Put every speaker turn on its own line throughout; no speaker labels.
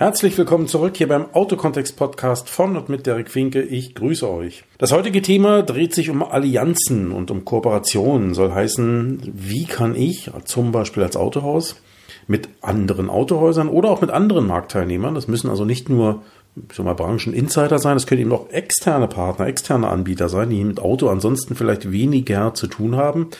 Herzlich willkommen zurück hier beim Autokontext Podcast von und mit Derek Finke. Ich grüße euch. Das heutige Thema dreht sich um Allianzen und um Kooperationen. Soll heißen, wie kann ich zum Beispiel als Autohaus mit anderen Autohäusern oder auch mit anderen Marktteilnehmern, das müssen also nicht nur so mal Brancheninsider sein, das können eben auch externe Partner, externe Anbieter sein, die mit Auto ansonsten vielleicht weniger zu tun haben,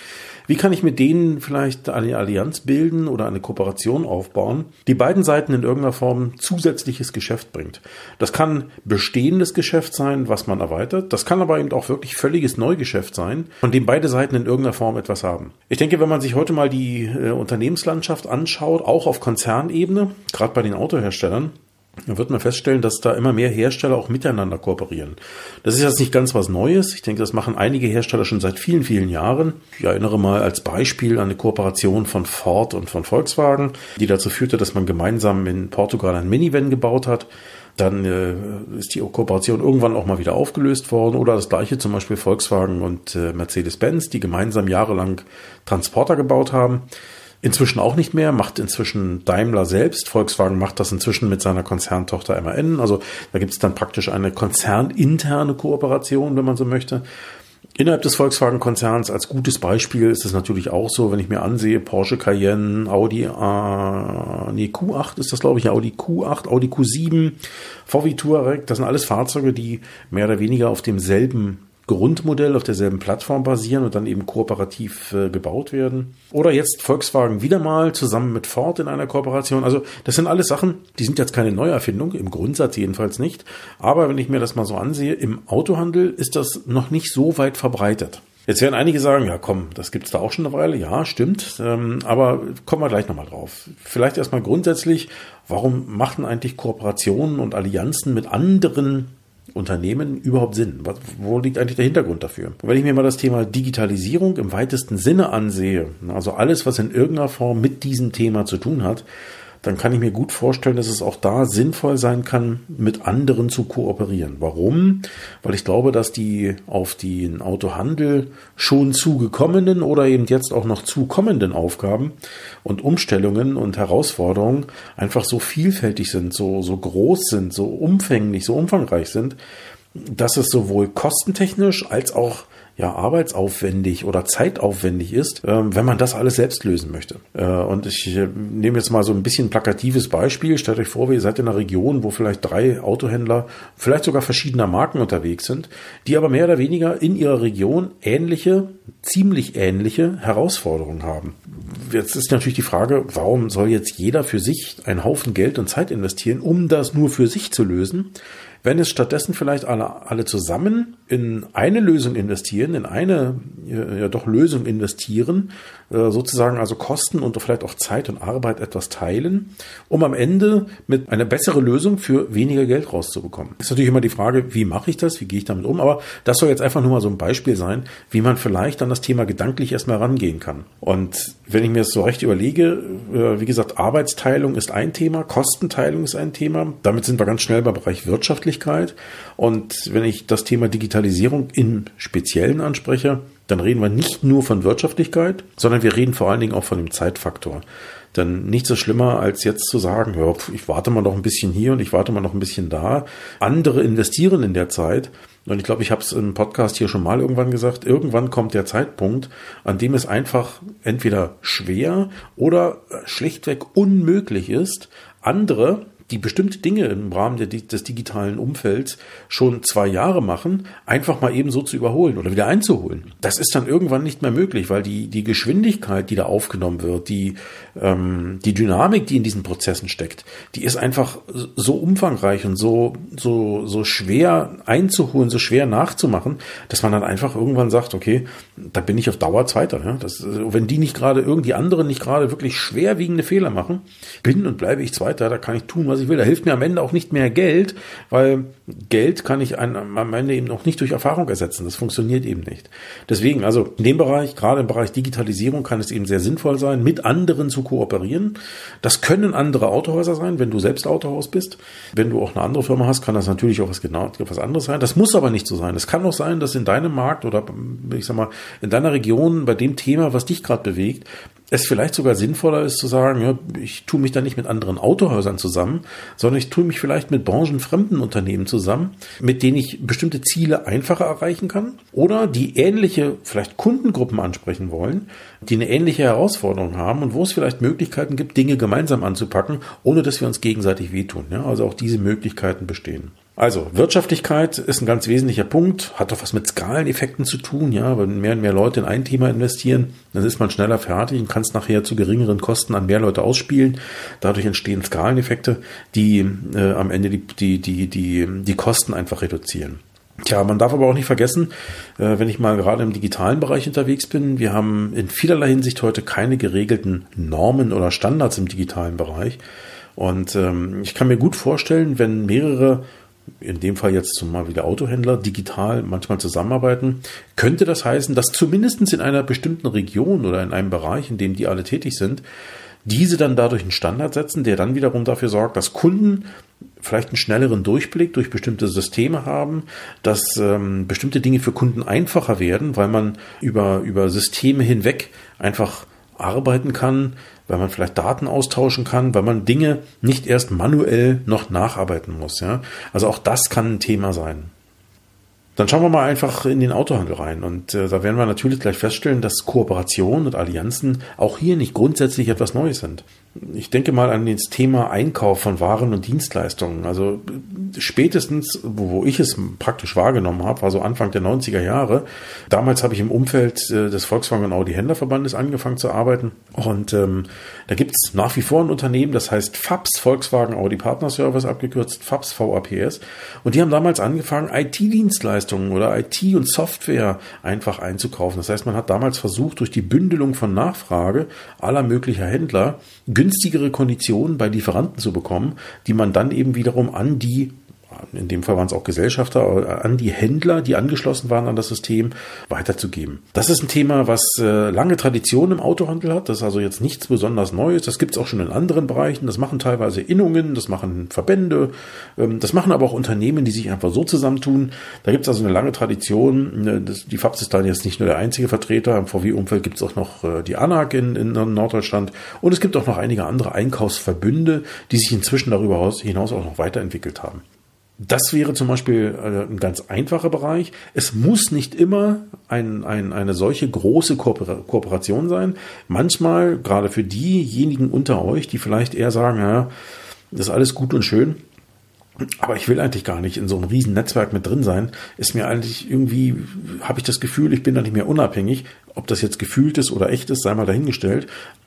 wie kann ich mit denen vielleicht eine Allianz bilden oder eine Kooperation aufbauen, die beiden Seiten in irgendeiner Form zusätzliches Geschäft bringt? Das kann bestehendes Geschäft sein, was man erweitert. Das kann aber eben auch wirklich völliges Neugeschäft sein, von dem beide Seiten in irgendeiner Form etwas haben. Ich denke, wenn man sich heute mal die äh, Unternehmenslandschaft anschaut, auch auf Konzernebene, gerade bei den Autoherstellern, dann wird man feststellen, dass da immer mehr Hersteller auch miteinander kooperieren. Das ist jetzt nicht ganz was Neues. Ich denke, das machen einige Hersteller schon seit vielen, vielen Jahren. Ich erinnere mal als Beispiel an eine Kooperation von Ford und von Volkswagen, die dazu führte, dass man gemeinsam in Portugal ein Minivan gebaut hat. Dann äh, ist die Kooperation irgendwann auch mal wieder aufgelöst worden. Oder das gleiche zum Beispiel Volkswagen und äh, Mercedes-Benz, die gemeinsam jahrelang Transporter gebaut haben. Inzwischen auch nicht mehr, macht inzwischen Daimler selbst. Volkswagen macht das inzwischen mit seiner Konzerntochter MAN. Also da gibt es dann praktisch eine konzerninterne Kooperation, wenn man so möchte. Innerhalb des Volkswagen-Konzerns als gutes Beispiel ist es natürlich auch so, wenn ich mir ansehe, Porsche Cayenne, Audi äh, nee, Q8 ist das, glaube ich, Audi Q8, Audi Q7, VW Touareg, das sind alles Fahrzeuge, die mehr oder weniger auf demselben Grundmodell auf derselben Plattform basieren und dann eben kooperativ äh, gebaut werden. Oder jetzt Volkswagen wieder mal zusammen mit Ford in einer Kooperation. Also das sind alles Sachen, die sind jetzt keine Neuerfindung, im Grundsatz jedenfalls nicht. Aber wenn ich mir das mal so ansehe, im Autohandel ist das noch nicht so weit verbreitet. Jetzt werden einige sagen, ja komm, das gibt's da auch schon eine Weile. Ja, stimmt. Ähm, aber kommen wir gleich nochmal drauf. Vielleicht erstmal grundsätzlich, warum machen eigentlich Kooperationen und Allianzen mit anderen Unternehmen überhaupt Sinn? wo liegt eigentlich der Hintergrund dafür? Und wenn ich mir mal das Thema Digitalisierung im weitesten Sinne ansehe, also alles, was in irgendeiner Form mit diesem Thema zu tun hat, dann kann ich mir gut vorstellen, dass es auch da sinnvoll sein kann, mit anderen zu kooperieren. Warum? Weil ich glaube, dass die auf den Autohandel schon zugekommenen oder eben jetzt auch noch zukommenden Aufgaben und Umstellungen und Herausforderungen einfach so vielfältig sind, so, so groß sind, so umfänglich, so umfangreich sind, dass es sowohl kostentechnisch als auch ja arbeitsaufwendig oder zeitaufwendig ist, äh, wenn man das alles selbst lösen möchte. Äh, und ich äh, nehme jetzt mal so ein bisschen plakatives Beispiel. Stellt euch vor, ihr seid in einer Region, wo vielleicht drei Autohändler, vielleicht sogar verschiedener Marken unterwegs sind, die aber mehr oder weniger in ihrer Region ähnliche, ziemlich ähnliche Herausforderungen haben. Jetzt ist natürlich die Frage, warum soll jetzt jeder für sich einen Haufen Geld und Zeit investieren, um das nur für sich zu lösen? Wenn es stattdessen vielleicht alle, alle zusammen in eine Lösung investieren, in eine ja doch Lösung investieren, äh, sozusagen also Kosten und vielleicht auch Zeit und Arbeit etwas teilen, um am Ende mit einer besseren Lösung für weniger Geld rauszubekommen. ist natürlich immer die Frage, wie mache ich das, wie gehe ich damit um, aber das soll jetzt einfach nur mal so ein Beispiel sein, wie man vielleicht an das Thema gedanklich erstmal rangehen kann. Und wenn ich mir das so recht überlege, äh, wie gesagt, Arbeitsteilung ist ein Thema, Kostenteilung ist ein Thema, damit sind wir ganz schnell beim Bereich Wirtschaftlichkeit. Und wenn ich das Thema Digitalisierung im Speziellen anspreche, dann reden wir nicht nur von Wirtschaftlichkeit, sondern wir reden vor allen Dingen auch von dem Zeitfaktor. Denn nichts so schlimmer, als jetzt zu sagen, ja, ich warte mal noch ein bisschen hier und ich warte mal noch ein bisschen da. Andere investieren in der Zeit. Und ich glaube, ich habe es im Podcast hier schon mal irgendwann gesagt, irgendwann kommt der Zeitpunkt, an dem es einfach entweder schwer oder schlichtweg unmöglich ist, andere die bestimmte Dinge im Rahmen des digitalen Umfelds schon zwei Jahre machen, einfach mal eben so zu überholen oder wieder einzuholen. Das ist dann irgendwann nicht mehr möglich, weil die, die Geschwindigkeit, die da aufgenommen wird, die, ähm, die Dynamik, die in diesen Prozessen steckt, die ist einfach so umfangreich und so, so, so schwer einzuholen, so schwer nachzumachen, dass man dann einfach irgendwann sagt, okay, da bin ich auf Dauer Zweiter. Ja? Das, wenn die nicht gerade, irgendwie anderen nicht gerade wirklich schwerwiegende Fehler machen, bin und bleibe ich Zweiter, da kann ich tun, was was ich will. Da hilft mir am Ende auch nicht mehr Geld, weil Geld kann ich am Ende eben auch nicht durch Erfahrung ersetzen. Das funktioniert eben nicht. Deswegen, also in dem Bereich, gerade im Bereich Digitalisierung, kann es eben sehr sinnvoll sein, mit anderen zu kooperieren. Das können andere Autohäuser sein, wenn du selbst Autohaus bist. Wenn du auch eine andere Firma hast, kann das natürlich auch was genau was anderes sein. Das muss aber nicht so sein. Es kann auch sein, dass in deinem Markt oder ich sag mal in deiner Region bei dem Thema, was dich gerade bewegt, es vielleicht sogar sinnvoller ist zu sagen, ja, ich tue mich da nicht mit anderen Autohäusern zusammen, sondern ich tue mich vielleicht mit branchenfremden Unternehmen zusammen, mit denen ich bestimmte Ziele einfacher erreichen kann oder die ähnliche, vielleicht Kundengruppen ansprechen wollen, die eine ähnliche Herausforderung haben und wo es vielleicht Möglichkeiten gibt, Dinge gemeinsam anzupacken, ohne dass wir uns gegenseitig wehtun. Ja, also auch diese Möglichkeiten bestehen. Also, Wirtschaftlichkeit ist ein ganz wesentlicher Punkt, hat doch was mit Skaleneffekten zu tun, ja, wenn mehr und mehr Leute in ein Thema investieren, dann ist man schneller fertig und kann es nachher zu geringeren Kosten an mehr Leute ausspielen. Dadurch entstehen Skaleneffekte, die äh, am Ende die, die, die, die, die Kosten einfach reduzieren. Tja, man darf aber auch nicht vergessen, äh, wenn ich mal gerade im digitalen Bereich unterwegs bin, wir haben in vielerlei Hinsicht heute keine geregelten Normen oder Standards im digitalen Bereich. Und ähm, ich kann mir gut vorstellen, wenn mehrere in dem Fall jetzt zum mal wieder Autohändler, digital manchmal zusammenarbeiten, könnte das heißen, dass zumindest in einer bestimmten Region oder in einem Bereich, in dem die alle tätig sind, diese dann dadurch einen Standard setzen, der dann wiederum dafür sorgt, dass Kunden vielleicht einen schnelleren Durchblick durch bestimmte Systeme haben, dass ähm, bestimmte Dinge für Kunden einfacher werden, weil man über, über Systeme hinweg einfach arbeiten kann, weil man vielleicht Daten austauschen kann, weil man Dinge nicht erst manuell noch nacharbeiten muss. Ja? Also auch das kann ein Thema sein. Dann schauen wir mal einfach in den Autohandel rein. Und äh, da werden wir natürlich gleich feststellen, dass Kooperationen und Allianzen auch hier nicht grundsätzlich etwas Neues sind ich denke mal an das Thema Einkauf von Waren und Dienstleistungen. Also spätestens, wo, ich es praktisch wahrgenommen habe, war so Anfang der 90er Jahre. Damals habe ich im Umfeld äh, des Volkswagen und Audi Händlerverbandes angefangen zu arbeiten. Und ähm, da gibt es nach wie vor ein Unternehmen, das heißt FAPS, Volkswagen Audi Partner Service, abgekürzt FAPS VAPS. Und die haben damals angefangen, IT-Dienstleistungen oder IT und Software einfach einzukaufen. Das heißt, man hat damals versucht, durch die Bündelung von Nachfrage aller möglicher Händler günstigere Konditionen bei Lieferanten zu bekommen, die man dann eben wiederum an die in dem Fall waren es auch Gesellschafter, an die Händler, die angeschlossen waren an das System, weiterzugeben. Das ist ein Thema, was äh, lange Tradition im Autohandel hat. Das ist also jetzt nichts besonders Neues. Das gibt es auch schon in anderen Bereichen. Das machen teilweise Innungen, das machen Verbände, ähm, das machen aber auch Unternehmen, die sich einfach so zusammentun. Da gibt es also eine lange Tradition. Ne, die FAPS ist dann jetzt nicht nur der einzige Vertreter. Im VW-Umfeld gibt es auch noch äh, die ANAG in, in Norddeutschland. Und es gibt auch noch einige andere Einkaufsverbünde, die sich inzwischen darüber hinaus auch noch weiterentwickelt haben. Das wäre zum Beispiel äh, ein ganz einfacher Bereich. Es muss nicht immer ein, ein, eine solche große Kooperation sein. Manchmal, gerade für diejenigen unter euch, die vielleicht eher sagen, ja, das ist alles gut und schön, aber ich will eigentlich gar nicht in so einem riesen Netzwerk mit drin sein, ist mir eigentlich irgendwie, habe ich das Gefühl, ich bin da nicht mehr unabhängig. Ob das jetzt gefühlt ist oder echt ist, sei mal dahingestellt.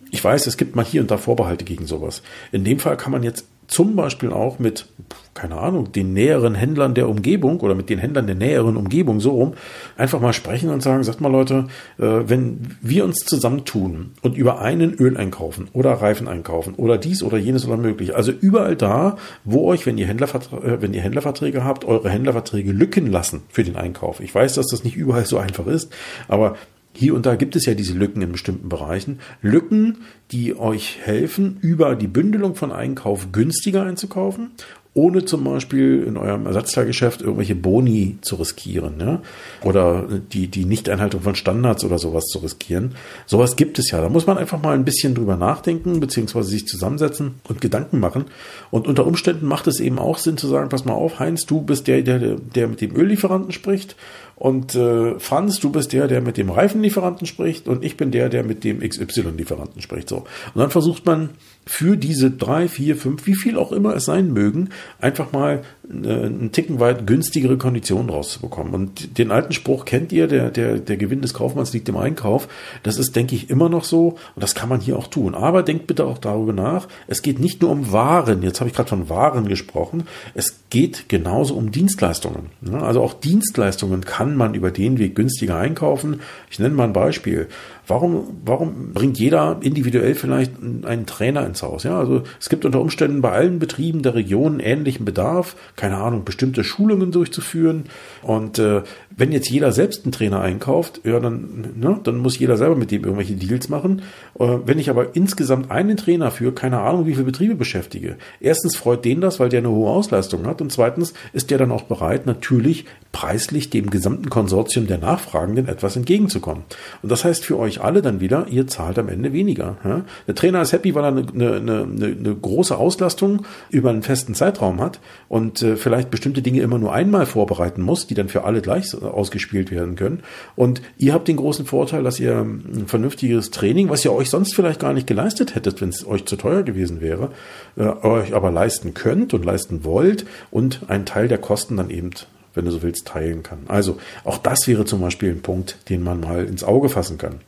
Ich weiß, es gibt mal hier und da Vorbehalte gegen sowas. In dem Fall kann man jetzt zum Beispiel auch mit, keine Ahnung, den näheren Händlern der Umgebung oder mit den Händlern der näheren Umgebung so rum, einfach mal sprechen und sagen, sagt mal Leute, äh, wenn wir uns zusammentun und über einen Öl einkaufen oder Reifen einkaufen oder dies oder jenes oder möglich, also überall da, wo euch, wenn ihr, Händlerverträge, äh, wenn ihr Händlerverträge habt, eure Händlerverträge lücken lassen für den Einkauf. Ich weiß, dass das nicht überall so einfach ist, aber hier und da gibt es ja diese Lücken in bestimmten Bereichen. Lücken, die euch helfen, über die Bündelung von Einkauf günstiger einzukaufen ohne zum Beispiel in eurem Ersatzteilgeschäft irgendwelche Boni zu riskieren, ja? Oder die, die Nichteinhaltung von Standards oder sowas zu riskieren. Sowas gibt es ja. Da muss man einfach mal ein bisschen drüber nachdenken, beziehungsweise sich zusammensetzen und Gedanken machen. Und unter Umständen macht es eben auch Sinn zu sagen, pass mal auf, Heinz, du bist der, der, der mit dem Öllieferanten spricht. Und äh, Franz, du bist der, der mit dem Reifenlieferanten spricht und ich bin der, der mit dem XY-Lieferanten spricht. So. Und dann versucht man für diese drei, vier, fünf, wie viel auch immer es sein mögen, einfach mal äh, einen Ticken weit günstigere Konditionen rauszubekommen. Und den alten Spruch kennt ihr, der, der, der Gewinn des Kaufmanns liegt im Einkauf. Das ist, denke ich, immer noch so und das kann man hier auch tun. Aber denkt bitte auch darüber nach, es geht nicht nur um Waren, jetzt habe ich gerade von Waren gesprochen, es geht genauso um Dienstleistungen. Also auch Dienstleistungen kann man über den Weg günstiger einkaufen. Ich nenne mal ein Beispiel. Warum, warum bringt jeder individuell vielleicht einen Trainer ins Haus? Ja, also es gibt unter Umständen bei allen Betrieben der Region ähnlichen Bedarf, keine Ahnung, bestimmte Schulungen durchzuführen. Und äh, wenn jetzt jeder selbst einen Trainer einkauft, ja, dann, ne, dann muss jeder selber mit dem irgendwelche Deals machen. Äh, wenn ich aber insgesamt einen Trainer für keine Ahnung, wie viele Betriebe beschäftige, erstens freut den das, weil der eine hohe Auslastung hat und zweitens ist der dann auch bereit, natürlich preislich dem gesamten Konsortium der Nachfragenden etwas entgegenzukommen. Und das heißt für euch alle dann wieder, ihr zahlt am Ende weniger. Ja? Der Trainer ist happy, weil er eine, eine, eine, eine große Auslastung über einen festen Zeitraum hat und äh, vielleicht bestimmte Dinge immer nur einmal vorbereiten muss, die dann für alle gleich ausgespielt werden können. Und ihr habt den großen Vorteil, dass ihr ein vernünftiges Training, was ihr euch sonst vielleicht gar nicht geleistet hättet, wenn es euch zu teuer gewesen wäre, äh, euch aber leisten könnt und leisten wollt und einen Teil der Kosten dann eben wenn du so willst, teilen kann. Also auch das wäre zum Beispiel ein Punkt, den man mal ins Auge fassen kann.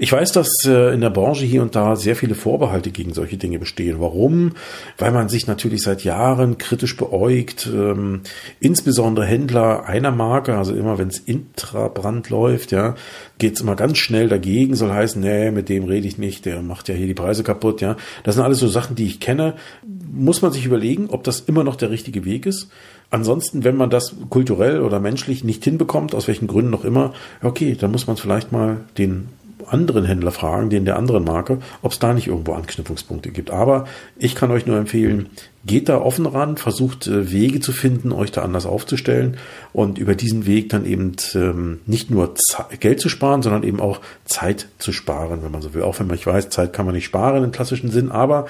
Ich weiß, dass äh, in der Branche hier und da sehr viele Vorbehalte gegen solche Dinge bestehen. Warum? Weil man sich natürlich seit Jahren kritisch beäugt, ähm, insbesondere Händler einer Marke, also immer wenn es Intrabrand läuft, ja, geht's immer ganz schnell dagegen, soll heißen, nee, mit dem rede ich nicht, der macht ja hier die Preise kaputt, ja. Das sind alles so Sachen, die ich kenne. Muss man sich überlegen, ob das immer noch der richtige Weg ist. Ansonsten, wenn man das kulturell oder menschlich nicht hinbekommt, aus welchen Gründen noch immer, okay, dann muss man vielleicht mal den anderen Händler fragen, den der anderen Marke, ob es da nicht irgendwo Anknüpfungspunkte gibt. Aber ich kann euch nur empfehlen, geht da offen ran, versucht äh, Wege zu finden, euch da anders aufzustellen und über diesen Weg dann eben ähm, nicht nur Geld zu sparen, sondern eben auch Zeit zu sparen, wenn man so will. Auch wenn man, ich weiß, Zeit kann man nicht sparen im klassischen Sinn, aber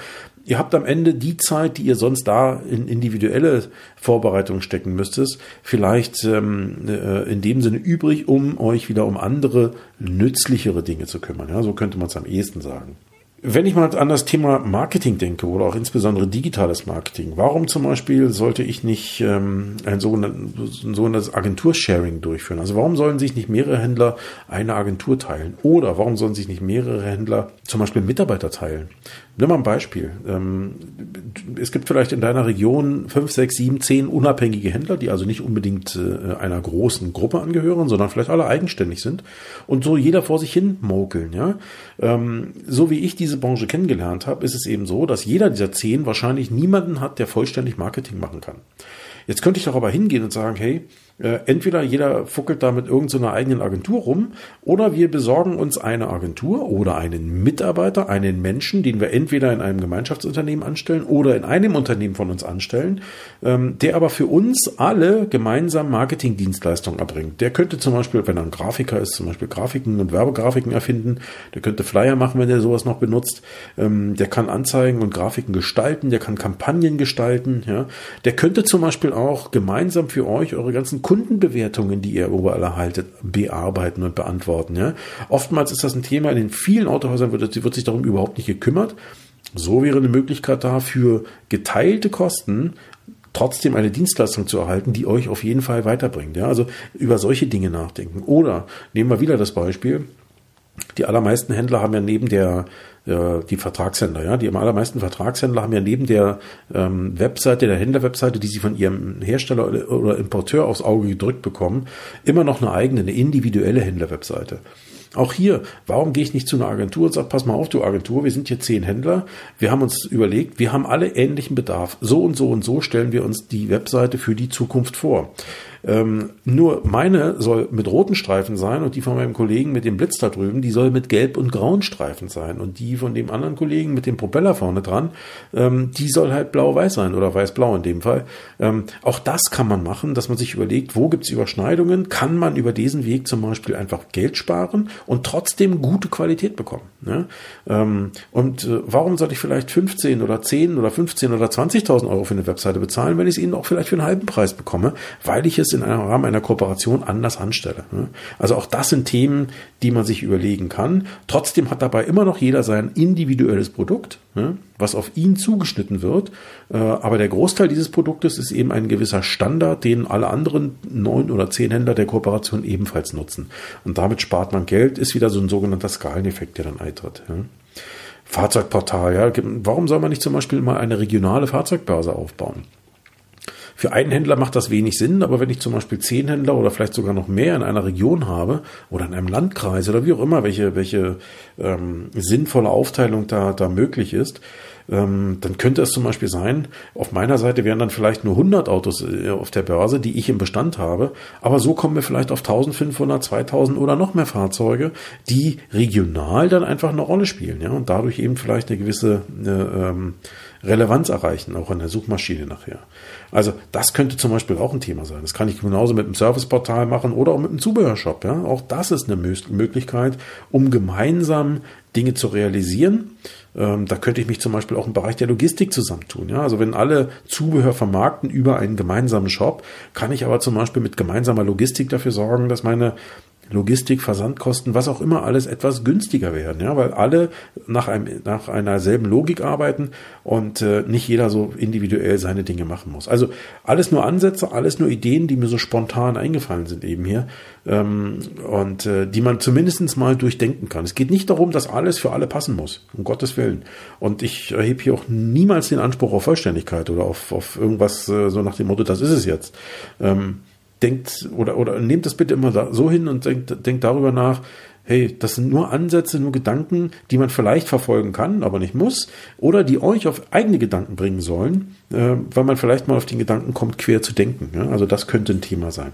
Ihr habt am Ende die Zeit, die ihr sonst da in individuelle Vorbereitungen stecken müsstet, vielleicht ähm, äh, in dem Sinne übrig, um euch wieder um andere nützlichere Dinge zu kümmern. Ja, so könnte man es am ehesten sagen. Wenn ich mal an das Thema Marketing denke oder auch insbesondere digitales Marketing, warum zum Beispiel sollte ich nicht ähm, ein sogenanntes, Agentursharing durchführen? Also warum sollen sich nicht mehrere Händler eine Agentur teilen? Oder warum sollen sich nicht mehrere Händler zum Beispiel Mitarbeiter teilen? Nimm mal ein Beispiel. Ähm, es gibt vielleicht in deiner Region fünf, sechs, sieben, zehn unabhängige Händler, die also nicht unbedingt äh, einer großen Gruppe angehören, sondern vielleicht alle eigenständig sind und so jeder vor sich hin mokeln. Ja? Ähm, so wie ich diese Branche kennengelernt habe, ist es eben so, dass jeder dieser zehn wahrscheinlich niemanden hat, der vollständig Marketing machen kann. Jetzt könnte ich doch aber hingehen und sagen, hey, äh, entweder jeder fuckelt da mit irgendeiner eigenen Agentur rum oder wir besorgen uns eine Agentur oder einen Mitarbeiter, einen Menschen, den wir entweder in einem Gemeinschaftsunternehmen anstellen oder in einem Unternehmen von uns anstellen, ähm, der aber für uns alle gemeinsam Marketingdienstleistungen erbringt. Der könnte zum Beispiel, wenn er ein Grafiker ist, zum Beispiel Grafiken und Werbegrafiken erfinden, der könnte Flyer machen, wenn er sowas noch benutzt, ähm, der kann Anzeigen und Grafiken gestalten, der kann Kampagnen gestalten, ja. Der könnte zum Beispiel auch gemeinsam für euch eure ganzen Kundenbewertungen, die ihr überall erhaltet, bearbeiten und beantworten. Ja? Oftmals ist das ein Thema, in den vielen Autohäusern wird, wird sich darum überhaupt nicht gekümmert. So wäre eine Möglichkeit da für geteilte Kosten trotzdem eine Dienstleistung zu erhalten, die euch auf jeden Fall weiterbringt. Ja? Also über solche Dinge nachdenken. Oder nehmen wir wieder das Beispiel. Die allermeisten Händler haben ja neben der äh, die Vertragshändler, ja, die allermeisten Vertragshändler haben ja neben der ähm, Webseite, der Händlerwebseite, die sie von ihrem Hersteller oder Importeur aufs Auge gedrückt bekommen, immer noch eine eigene, eine individuelle Händlerwebseite. Auch hier, warum gehe ich nicht zu einer Agentur und sage, pass mal auf, du Agentur, wir sind hier zehn Händler, wir haben uns überlegt, wir haben alle ähnlichen Bedarf. So und so und so stellen wir uns die Webseite für die Zukunft vor. Ähm, nur meine soll mit roten Streifen sein und die von meinem Kollegen mit dem Blitz da drüben, die soll mit gelb und grauen Streifen sein. Und die von dem anderen Kollegen mit dem Propeller vorne dran, ähm, die soll halt blau-weiß sein oder weiß-blau in dem Fall. Ähm, auch das kann man machen, dass man sich überlegt, wo gibt's Überschneidungen? Kann man über diesen Weg zum Beispiel einfach Geld sparen und trotzdem gute Qualität bekommen? Ne? Ähm, und äh, warum sollte ich vielleicht 15 oder 10 oder 15 oder 20.000 Euro für eine Webseite bezahlen, wenn ich es ihnen auch vielleicht für einen halben Preis bekomme, weil ich es es in einem Rahmen einer Kooperation anders anstelle. Ne? Also auch das sind Themen, die man sich überlegen kann. Trotzdem hat dabei immer noch jeder sein individuelles Produkt, ne? was auf ihn zugeschnitten wird. Äh, aber der Großteil dieses Produktes ist eben ein gewisser Standard, den alle anderen neun oder zehn Händler der Kooperation ebenfalls nutzen. Und damit spart man Geld, ist wieder so ein sogenannter Skaleneffekt, der dann eintritt. Fahrzeugportal, ja. Warum soll man nicht zum Beispiel mal eine regionale Fahrzeugbörse aufbauen? Für einen Händler macht das wenig Sinn, aber wenn ich zum Beispiel zehn Händler oder vielleicht sogar noch mehr in einer Region habe oder in einem Landkreis oder wie auch immer, welche, welche ähm, sinnvolle Aufteilung da, da möglich ist, ähm, dann könnte es zum Beispiel sein, auf meiner Seite wären dann vielleicht nur 100 Autos äh, auf der Börse, die ich im Bestand habe, aber so kommen wir vielleicht auf 1500, 2000 oder noch mehr Fahrzeuge, die regional dann einfach eine Rolle spielen, ja, und dadurch eben vielleicht eine gewisse äh, ähm, Relevanz erreichen, auch in der Suchmaschine nachher. Also das könnte zum Beispiel auch ein Thema sein. Das kann ich genauso mit einem Serviceportal machen oder auch mit einem Zubehörshop. Ja? Auch das ist eine Möglichkeit, um gemeinsam Dinge zu realisieren. Ähm, da könnte ich mich zum Beispiel auch im Bereich der Logistik zusammentun. Ja? Also wenn alle Zubehör vermarkten über einen gemeinsamen Shop, kann ich aber zum Beispiel mit gemeinsamer Logistik dafür sorgen, dass meine Logistik, Versandkosten, was auch immer alles etwas günstiger werden, ja, weil alle nach einem nach einer selben Logik arbeiten und äh, nicht jeder so individuell seine Dinge machen muss. Also alles nur Ansätze, alles nur Ideen, die mir so spontan eingefallen sind eben hier ähm, und äh, die man zumindestens mal durchdenken kann. Es geht nicht darum, dass alles für alle passen muss, um Gottes Willen. Und ich erhebe hier auch niemals den Anspruch auf Vollständigkeit oder auf, auf irgendwas äh, so nach dem Motto, das ist es jetzt. Ähm, denkt oder, oder nehmt das bitte immer so hin und denkt, denkt darüber nach, hey, das sind nur Ansätze, nur Gedanken, die man vielleicht verfolgen kann, aber nicht muss, oder die euch auf eigene Gedanken bringen sollen, äh, weil man vielleicht mal auf den Gedanken kommt, quer zu denken. Ja? Also das könnte ein Thema sein.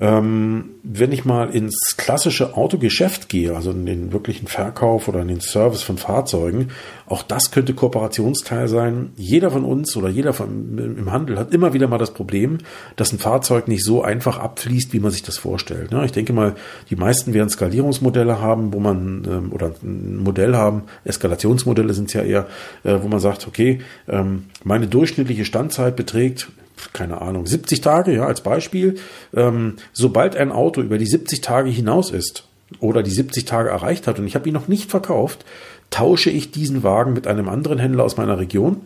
Ähm, wenn ich mal ins klassische Autogeschäft gehe, also in den wirklichen Verkauf oder in den Service von Fahrzeugen, auch das könnte Kooperationsteil sein. Jeder von uns oder jeder von, im Handel hat immer wieder mal das Problem, dass ein Fahrzeug nicht so einfach abfließt, wie man sich das vorstellt. Ja, ich denke mal, die meisten werden Skalierungsmodelle haben, wo man ähm, oder ein Modell haben, Eskalationsmodelle sind es ja eher, äh, wo man sagt, okay, ähm, meine durchschnittliche Standzeit beträgt keine Ahnung, 70 Tage, ja, als Beispiel. Ähm, sobald ein Auto über die 70 Tage hinaus ist oder die 70 Tage erreicht hat und ich habe ihn noch nicht verkauft, tausche ich diesen Wagen mit einem anderen Händler aus meiner Region.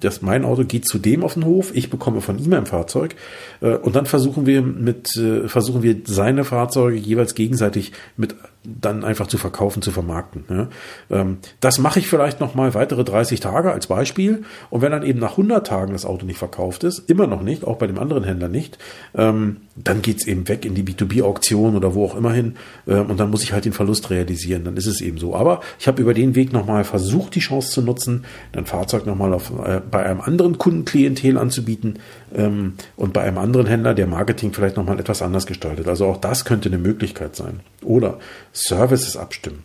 Das, mein Auto geht zu dem auf den Hof, ich bekomme von ihm ein Fahrzeug äh, und dann versuchen wir mit äh, versuchen wir seine Fahrzeuge jeweils gegenseitig mit dann einfach zu verkaufen, zu vermarkten. Ja. Ähm, das mache ich vielleicht noch mal weitere 30 Tage als Beispiel. Und wenn dann eben nach 100 Tagen das Auto nicht verkauft ist, immer noch nicht, auch bei dem anderen Händler nicht, ähm, dann geht's eben weg in die B2B-Auktion oder wo auch immer hin. Ähm, und dann muss ich halt den Verlust realisieren. Dann ist es eben so. Aber ich habe über den Weg noch mal versucht, die Chance zu nutzen, ein Fahrzeug noch mal auf, äh, bei einem anderen Kundenklientel anzubieten ähm, und bei einem anderen Händler, der Marketing vielleicht noch mal etwas anders gestaltet. Also auch das könnte eine Möglichkeit sein. Oder Services abstimmen.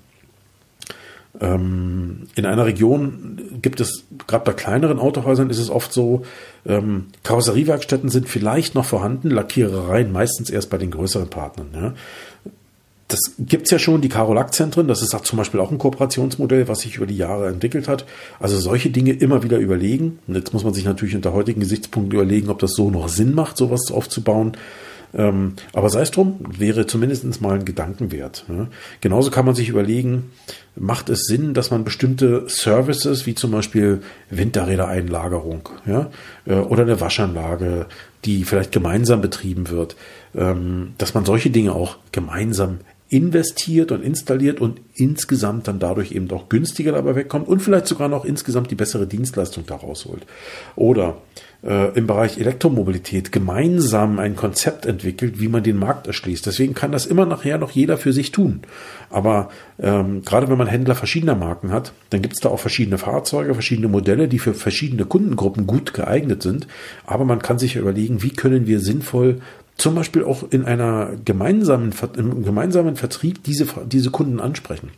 Ähm, in einer Region gibt es, gerade bei kleineren Autohäusern ist es oft so, ähm, Karosseriewerkstätten sind vielleicht noch vorhanden, Lackierereien meistens erst bei den größeren Partnern. Ja. Das gibt's ja schon, die Karolack-Zentren, das ist zum Beispiel auch ein Kooperationsmodell, was sich über die Jahre entwickelt hat. Also solche Dinge immer wieder überlegen. Und jetzt muss man sich natürlich unter heutigen Gesichtspunkten überlegen, ob das so noch Sinn macht, sowas aufzubauen. Ähm, aber sei es drum, wäre zumindest mal ein Gedankenwert. Ne? Genauso kann man sich überlegen, macht es Sinn, dass man bestimmte Services, wie zum Beispiel Winterrädereinlagerung ja, äh, oder eine Waschanlage, die vielleicht gemeinsam betrieben wird, ähm, dass man solche Dinge auch gemeinsam investiert und installiert und insgesamt dann dadurch eben auch günstiger dabei wegkommt und vielleicht sogar noch insgesamt die bessere Dienstleistung daraus holt. Oder äh, im Bereich Elektromobilität gemeinsam ein Konzept entwickelt, wie man den Markt erschließt. Deswegen kann das immer nachher noch jeder für sich tun. Aber ähm, gerade wenn man Händler verschiedener Marken hat, dann gibt es da auch verschiedene Fahrzeuge, verschiedene Modelle, die für verschiedene Kundengruppen gut geeignet sind. Aber man kann sich überlegen, wie können wir sinnvoll zum Beispiel auch in einer gemeinsamen, im gemeinsamen Vertrieb diese, diese Kunden ansprechen.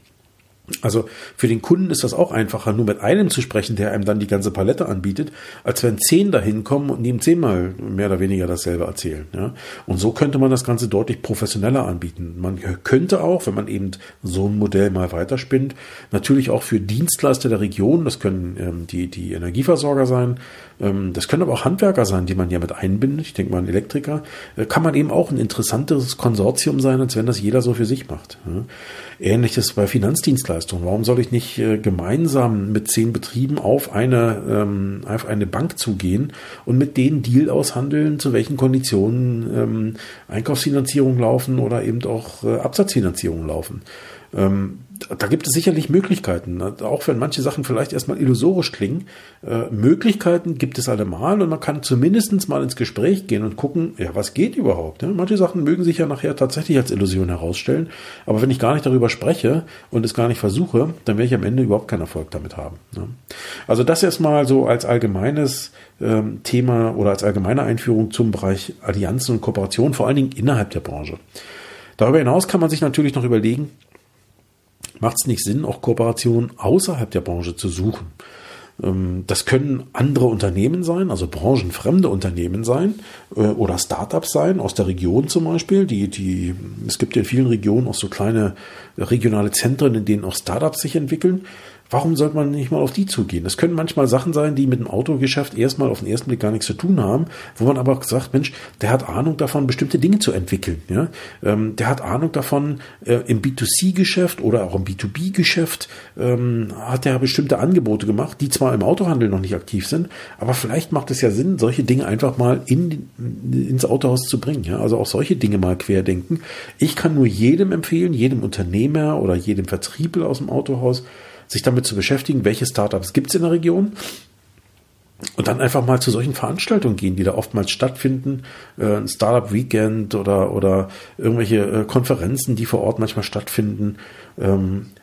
Also für den Kunden ist das auch einfacher, nur mit einem zu sprechen, der einem dann die ganze Palette anbietet, als wenn zehn dahin kommen und ihm zehnmal mehr oder weniger dasselbe erzählen. Ja? Und so könnte man das Ganze deutlich professioneller anbieten. Man könnte auch, wenn man eben so ein Modell mal weiterspinnt, natürlich auch für Dienstleister der Region, das können ähm, die, die Energieversorger sein, ähm, das können aber auch Handwerker sein, die man ja mit einbindet. Ich denke mal an Elektriker, äh, kann man eben auch ein interessanteres Konsortium sein, als wenn das jeder so für sich macht. Ja? Ähnliches bei Finanzdienstleistungen. Warum soll ich nicht äh, gemeinsam mit zehn Betrieben auf eine, ähm, auf eine Bank zugehen und mit denen Deal aushandeln, zu welchen Konditionen ähm, Einkaufsfinanzierung laufen oder eben auch äh, Absatzfinanzierung laufen? Ähm, da gibt es sicherlich Möglichkeiten, auch wenn manche Sachen vielleicht erstmal illusorisch klingen. Äh, Möglichkeiten gibt es allemal und man kann zumindest mal ins Gespräch gehen und gucken, ja, was geht überhaupt? Ne? Manche Sachen mögen sich ja nachher tatsächlich als Illusion herausstellen, aber wenn ich gar nicht darüber spreche und es gar nicht versuche, dann werde ich am Ende überhaupt keinen Erfolg damit haben. Ne? Also das erstmal so als allgemeines ähm, Thema oder als allgemeine Einführung zum Bereich Allianzen und Kooperation, vor allen Dingen innerhalb der Branche. Darüber hinaus kann man sich natürlich noch überlegen, macht es nicht Sinn, auch Kooperationen außerhalb der Branche zu suchen. Ähm, das können andere Unternehmen sein, also branchenfremde Unternehmen sein äh, oder Startups sein, aus der Region zum Beispiel. Die, die, es gibt in vielen Regionen auch so kleine regionale Zentren, in denen auch Startups sich entwickeln. Warum sollte man nicht mal auf die zugehen? Das können manchmal Sachen sein, die mit dem Autogeschäft erstmal auf den ersten Blick gar nichts zu tun haben, wo man aber sagt, Mensch, der hat Ahnung davon, bestimmte Dinge zu entwickeln. Ja? Ähm, der hat Ahnung davon, äh, im B2C-Geschäft oder auch im B2B-Geschäft ähm, hat er bestimmte Angebote gemacht, die zwar im Autohandel noch nicht aktiv sind, aber vielleicht macht es ja Sinn, solche Dinge einfach mal in, ins Autohaus zu bringen. Ja? Also auch solche Dinge mal querdenken. Ich kann nur jedem empfehlen, jedem Unternehmer oder jedem Vertriebler aus dem Autohaus, sich damit zu beschäftigen, welche Startups gibt es in der Region und dann einfach mal zu solchen Veranstaltungen gehen, die da oftmals stattfinden, äh, ein Startup Weekend oder oder irgendwelche äh, Konferenzen, die vor Ort manchmal stattfinden.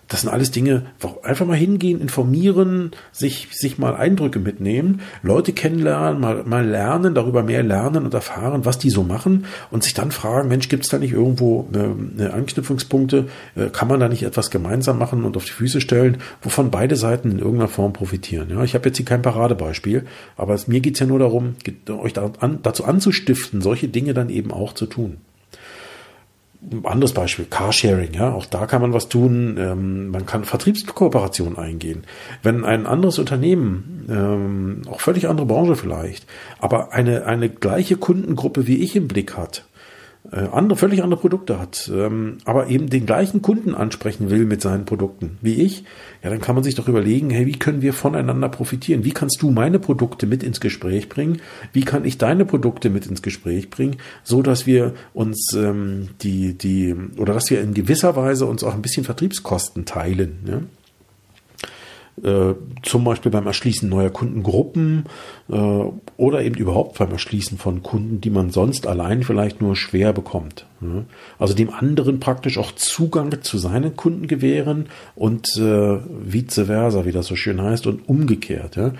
Das sind alles Dinge, einfach mal hingehen, informieren, sich, sich mal Eindrücke mitnehmen, Leute kennenlernen, mal, mal lernen, darüber mehr lernen und erfahren, was die so machen und sich dann fragen, Mensch, gibt es da nicht irgendwo eine, eine Anknüpfungspunkte? Äh, kann man da nicht etwas gemeinsam machen und auf die Füße stellen, wovon beide Seiten in irgendeiner Form profitieren? Ja, ich habe jetzt hier kein Paradebeispiel, aber mir geht's ja nur darum, euch dazu anzustiften, solche Dinge dann eben auch zu tun ein anderes Beispiel, Carsharing, ja, auch da kann man was tun. Ähm, man kann Vertriebskooperation eingehen. Wenn ein anderes Unternehmen, ähm, auch völlig andere Branche vielleicht, aber eine, eine gleiche Kundengruppe wie ich im Blick hat, andere, völlig andere Produkte hat, ähm, aber eben den gleichen Kunden ansprechen will mit seinen Produkten wie ich, ja, dann kann man sich doch überlegen, hey, wie können wir voneinander profitieren? Wie kannst du meine Produkte mit ins Gespräch bringen? Wie kann ich deine Produkte mit ins Gespräch bringen, so dass wir uns ähm, die die oder dass wir in gewisser Weise uns auch ein bisschen Vertriebskosten teilen. Ja? Äh, zum Beispiel beim Erschließen neuer Kundengruppen äh, oder eben überhaupt beim Erschließen von Kunden, die man sonst allein vielleicht nur schwer bekommt. Ja. Also dem anderen praktisch auch Zugang zu seinen Kunden gewähren und äh, vice versa, wie das so schön heißt, und umgekehrt. Ja.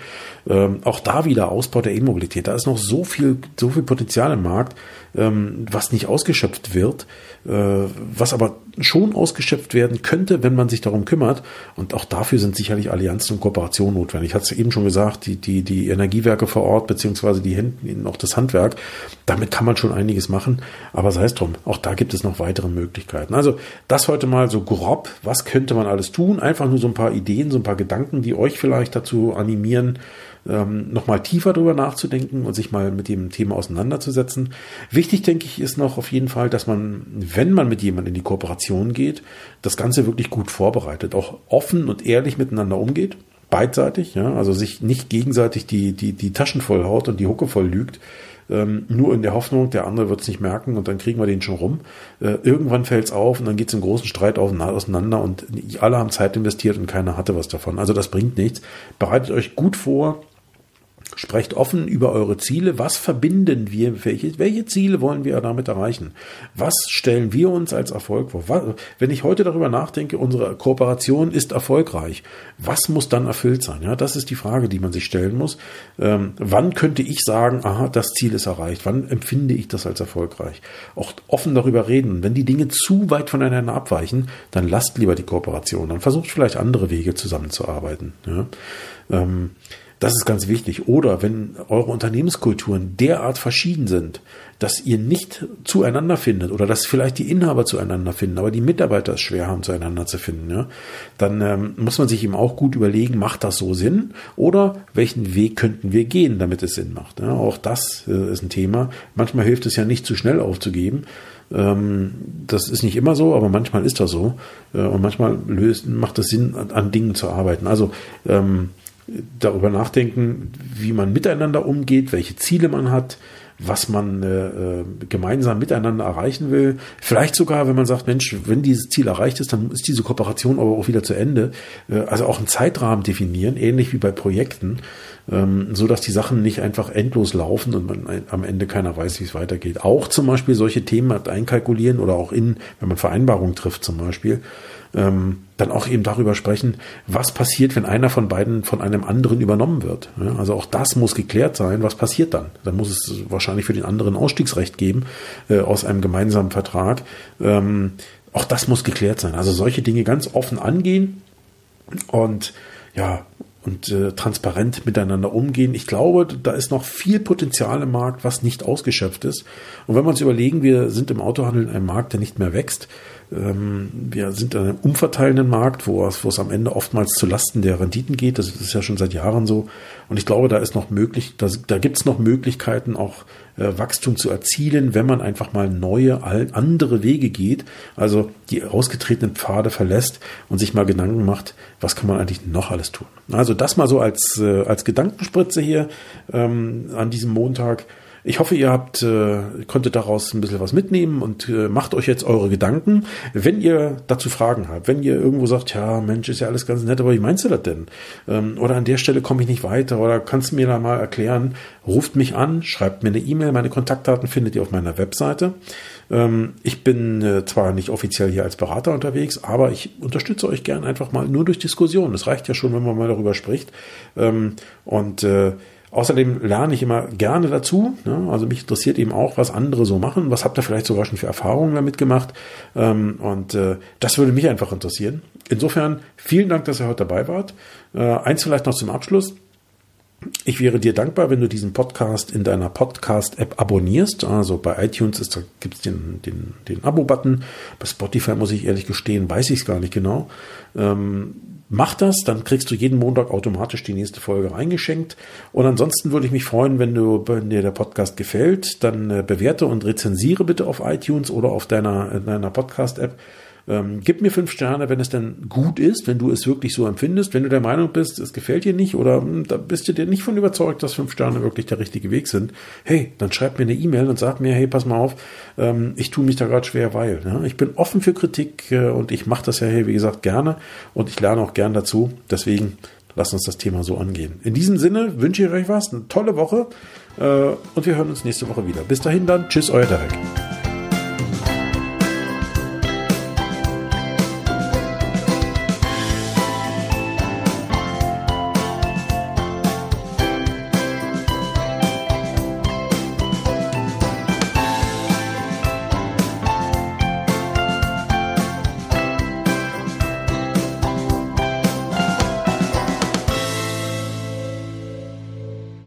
Ähm, auch da wieder Ausbau der E-Mobilität. Da ist noch so viel, so viel Potenzial im Markt, was nicht ausgeschöpft wird, äh, was aber schon ausgeschöpft werden könnte, wenn man sich darum kümmert. Und auch dafür sind sicherlich Allianzen und Kooperationen notwendig. Ich hatte es eben schon gesagt, die, die, die Energiewerke vor Ort, beziehungsweise die Händen, auch das Handwerk, damit kann man schon einiges machen. Aber sei es drum, auch da gibt es noch weitere Möglichkeiten. Also das heute mal so grob. Was könnte man alles tun? Einfach nur so ein paar Ideen, so ein paar Gedanken, die euch vielleicht dazu animieren, ähm, nochmal tiefer drüber nachzudenken und sich mal mit dem Thema auseinanderzusetzen. Wichtig, denke ich, ist noch auf jeden Fall, dass man, wenn man mit jemandem in die Kooperation geht, das Ganze wirklich gut vorbereitet, auch offen und ehrlich miteinander umgeht beidseitig, ja, also sich nicht gegenseitig die, die, die Taschen voll haut und die Hucke voll lügt, ähm, nur in der Hoffnung, der andere wird es nicht merken und dann kriegen wir den schon rum. Äh, irgendwann fällt es auf und dann geht es im großen Streit auseinander und alle haben Zeit investiert und keiner hatte was davon. Also das bringt nichts. Bereitet euch gut vor, Sprecht offen über eure Ziele. Was verbinden wir? Welche, welche Ziele wollen wir damit erreichen? Was stellen wir uns als Erfolg vor? Was, wenn ich heute darüber nachdenke, unsere Kooperation ist erfolgreich. Was muss dann erfüllt sein? Ja, das ist die Frage, die man sich stellen muss. Ähm, wann könnte ich sagen, aha, das Ziel ist erreicht? Wann empfinde ich das als erfolgreich? Auch offen darüber reden. Wenn die Dinge zu weit voneinander abweichen, dann lasst lieber die Kooperation. Dann versucht vielleicht andere Wege zusammenzuarbeiten. Ja? Ähm, das ist ganz wichtig. Oder wenn eure Unternehmenskulturen derart verschieden sind, dass ihr nicht zueinander findet oder dass vielleicht die Inhaber zueinander finden, aber die Mitarbeiter es schwer haben, zueinander zu finden, ja, dann ähm, muss man sich eben auch gut überlegen, macht das so Sinn oder welchen Weg könnten wir gehen, damit es Sinn macht. Ja? Auch das äh, ist ein Thema. Manchmal hilft es ja nicht zu schnell aufzugeben. Ähm, das ist nicht immer so, aber manchmal ist das so. Äh, und manchmal löst, macht es Sinn, an, an Dingen zu arbeiten. Also ähm, darüber nachdenken, wie man miteinander umgeht, welche Ziele man hat, was man äh, gemeinsam miteinander erreichen will. Vielleicht sogar, wenn man sagt, Mensch, wenn dieses Ziel erreicht ist, dann ist diese Kooperation aber auch wieder zu Ende. Äh, also auch einen Zeitrahmen definieren, ähnlich wie bei Projekten, ähm, so dass die Sachen nicht einfach endlos laufen und man am Ende keiner weiß, wie es weitergeht. Auch zum Beispiel solche Themen einkalkulieren oder auch in, wenn man Vereinbarungen trifft zum Beispiel, ähm, dann auch eben darüber sprechen, was passiert, wenn einer von beiden von einem anderen übernommen wird. Also auch das muss geklärt sein. Was passiert dann? Dann muss es wahrscheinlich für den anderen Ausstiegsrecht geben äh, aus einem gemeinsamen Vertrag. Ähm, auch das muss geklärt sein. Also solche Dinge ganz offen angehen und ja, und äh, transparent miteinander umgehen. Ich glaube, da ist noch viel Potenzial im Markt, was nicht ausgeschöpft ist. Und wenn wir uns überlegen, wir sind im Autohandel in einem Markt, der nicht mehr wächst, ähm, wir sind in einem umverteilenden Markt, wo es, wo es am Ende oftmals zu Lasten der Renditen geht. Das ist ja schon seit Jahren so. Und ich glaube, da ist noch möglich, da, da gibt es noch Möglichkeiten, auch äh, Wachstum zu erzielen, wenn man einfach mal neue, andere Wege geht. Also die ausgetretenen Pfade verlässt und sich mal Gedanken macht, was kann man eigentlich noch alles tun. Also das mal so als, äh, als Gedankenspritze hier ähm, an diesem Montag. Ich hoffe, ihr habt, äh, konntet daraus ein bisschen was mitnehmen und äh, macht euch jetzt eure Gedanken. Wenn ihr dazu Fragen habt, wenn ihr irgendwo sagt, ja, Mensch, ist ja alles ganz nett, aber wie meinst du das denn? Ähm, oder an der Stelle komme ich nicht weiter oder kannst du mir da mal erklären, ruft mich an, schreibt mir eine E-Mail, meine Kontaktdaten findet ihr auf meiner Webseite. Ähm, ich bin äh, zwar nicht offiziell hier als Berater unterwegs, aber ich unterstütze euch gern einfach mal nur durch Diskussion. Das reicht ja schon, wenn man mal darüber spricht. Ähm, und äh, Außerdem lerne ich immer gerne dazu. Ne? Also mich interessiert eben auch, was andere so machen. Was habt ihr vielleicht sogar schon für Erfahrungen damit gemacht? Ähm, und äh, das würde mich einfach interessieren. Insofern vielen Dank, dass ihr heute dabei wart. Äh, eins vielleicht noch zum Abschluss. Ich wäre dir dankbar, wenn du diesen Podcast in deiner Podcast-App abonnierst. Also bei iTunes ist, da gibt es den, den, den Abo-Button. Bei Spotify muss ich ehrlich gestehen, weiß ich es gar nicht genau. Ähm, Mach das, dann kriegst du jeden Montag automatisch die nächste Folge reingeschenkt. Und ansonsten würde ich mich freuen, wenn du, wenn dir der Podcast gefällt, dann äh, bewerte und rezensiere bitte auf iTunes oder auf deiner, deiner Podcast-App. Ähm, gib mir fünf Sterne, wenn es denn gut ist, wenn du es wirklich so empfindest. Wenn du der Meinung bist, es gefällt dir nicht oder hm, da bist du dir nicht von überzeugt, dass fünf Sterne wirklich der richtige Weg sind, hey, dann schreib mir eine E-Mail und sag mir, hey, pass mal auf, ähm, ich tue mich da gerade schwer, weil. Ja, ich bin offen für Kritik äh, und ich mache das ja, hey, wie gesagt, gerne und ich lerne auch gern dazu. Deswegen lasst uns das Thema so angehen. In diesem Sinne wünsche ich euch was, eine tolle Woche äh, und wir hören uns nächste Woche wieder. Bis dahin dann, tschüss, euer Derek.